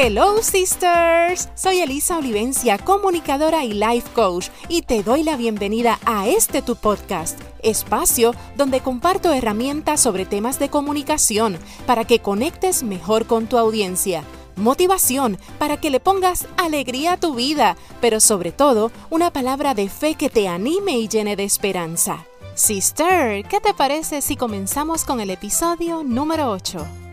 Hello sisters, soy Elisa Olivencia, comunicadora y life coach, y te doy la bienvenida a este tu podcast, espacio donde comparto herramientas sobre temas de comunicación para que conectes mejor con tu audiencia motivación para que le pongas alegría a tu vida, pero sobre todo una palabra de fe que te anime y llene de esperanza. Sister, ¿qué te parece si comenzamos con el episodio número 8?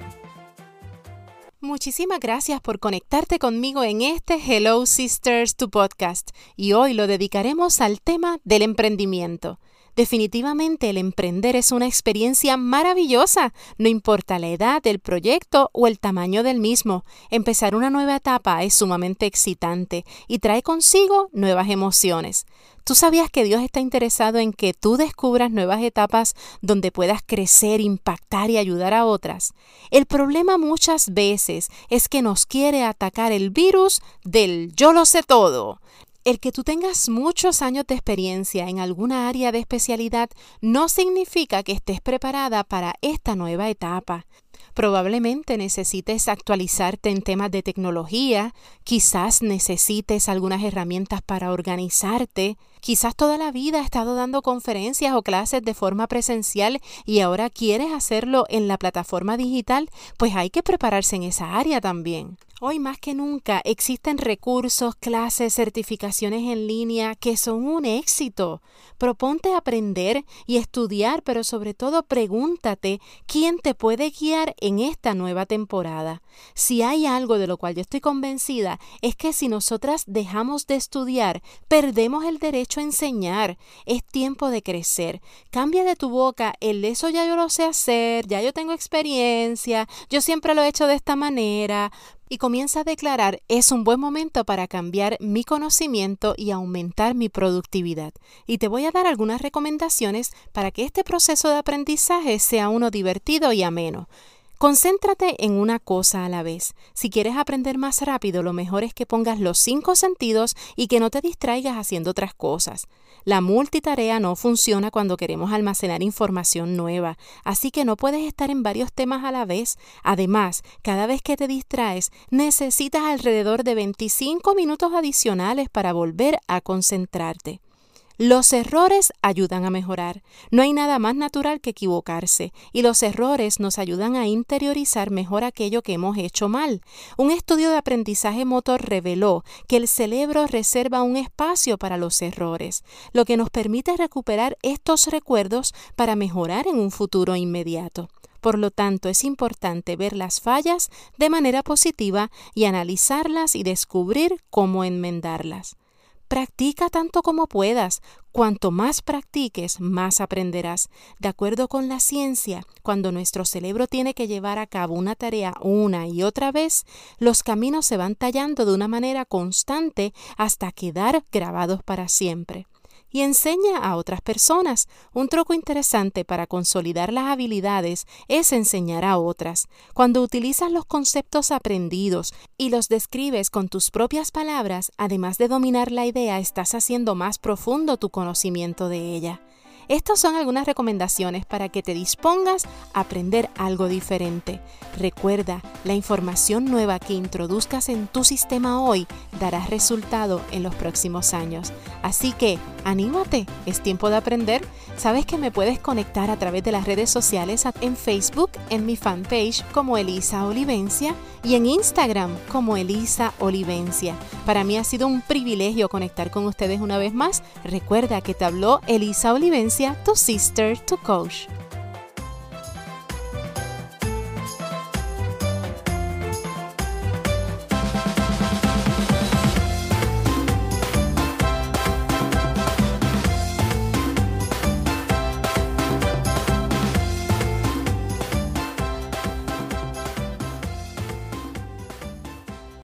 Muchísimas gracias por conectarte conmigo en este Hello Sisters, tu podcast, y hoy lo dedicaremos al tema del emprendimiento. Definitivamente el emprender es una experiencia maravillosa, no importa la edad del proyecto o el tamaño del mismo. Empezar una nueva etapa es sumamente excitante y trae consigo nuevas emociones. ¿Tú sabías que Dios está interesado en que tú descubras nuevas etapas donde puedas crecer, impactar y ayudar a otras? El problema muchas veces es que nos quiere atacar el virus del yo lo sé todo. El que tú tengas muchos años de experiencia en alguna área de especialidad no significa que estés preparada para esta nueva etapa. Probablemente necesites actualizarte en temas de tecnología, quizás necesites algunas herramientas para organizarte, quizás toda la vida has estado dando conferencias o clases de forma presencial y ahora quieres hacerlo en la plataforma digital, pues hay que prepararse en esa área también. Hoy más que nunca existen recursos, clases, certificaciones en línea que son un éxito. Proponte aprender y estudiar, pero sobre todo pregúntate quién te puede guiar en esta nueva temporada. Si hay algo de lo cual yo estoy convencida es que si nosotras dejamos de estudiar, perdemos el derecho a enseñar. Es tiempo de crecer. Cambia de tu boca el eso ya yo lo sé hacer, ya yo tengo experiencia, yo siempre lo he hecho de esta manera y comienza a declarar es un buen momento para cambiar mi conocimiento y aumentar mi productividad. Y te voy a dar algunas recomendaciones para que este proceso de aprendizaje sea uno divertido y ameno. Concéntrate en una cosa a la vez. Si quieres aprender más rápido, lo mejor es que pongas los cinco sentidos y que no te distraigas haciendo otras cosas. La multitarea no funciona cuando queremos almacenar información nueva, así que no puedes estar en varios temas a la vez. Además, cada vez que te distraes, necesitas alrededor de 25 minutos adicionales para volver a concentrarte. Los errores ayudan a mejorar. No hay nada más natural que equivocarse y los errores nos ayudan a interiorizar mejor aquello que hemos hecho mal. Un estudio de aprendizaje motor reveló que el cerebro reserva un espacio para los errores, lo que nos permite recuperar estos recuerdos para mejorar en un futuro inmediato. Por lo tanto, es importante ver las fallas de manera positiva y analizarlas y descubrir cómo enmendarlas. Practica tanto como puedas. Cuanto más practiques, más aprenderás. De acuerdo con la ciencia, cuando nuestro cerebro tiene que llevar a cabo una tarea una y otra vez, los caminos se van tallando de una manera constante hasta quedar grabados para siempre y enseña a otras personas. Un truco interesante para consolidar las habilidades es enseñar a otras. Cuando utilizas los conceptos aprendidos y los describes con tus propias palabras, además de dominar la idea, estás haciendo más profundo tu conocimiento de ella. Estas son algunas recomendaciones para que te dispongas a aprender algo diferente. Recuerda, la información nueva que introduzcas en tu sistema hoy dará resultado en los próximos años. Así que, anímate, es tiempo de aprender. Sabes que me puedes conectar a través de las redes sociales en Facebook, en mi fanpage como Elisa Olivencia y en Instagram como Elisa Olivencia. Para mí ha sido un privilegio conectar con ustedes una vez más. Recuerda que te habló Elisa Olivencia, tu sister, tu coach.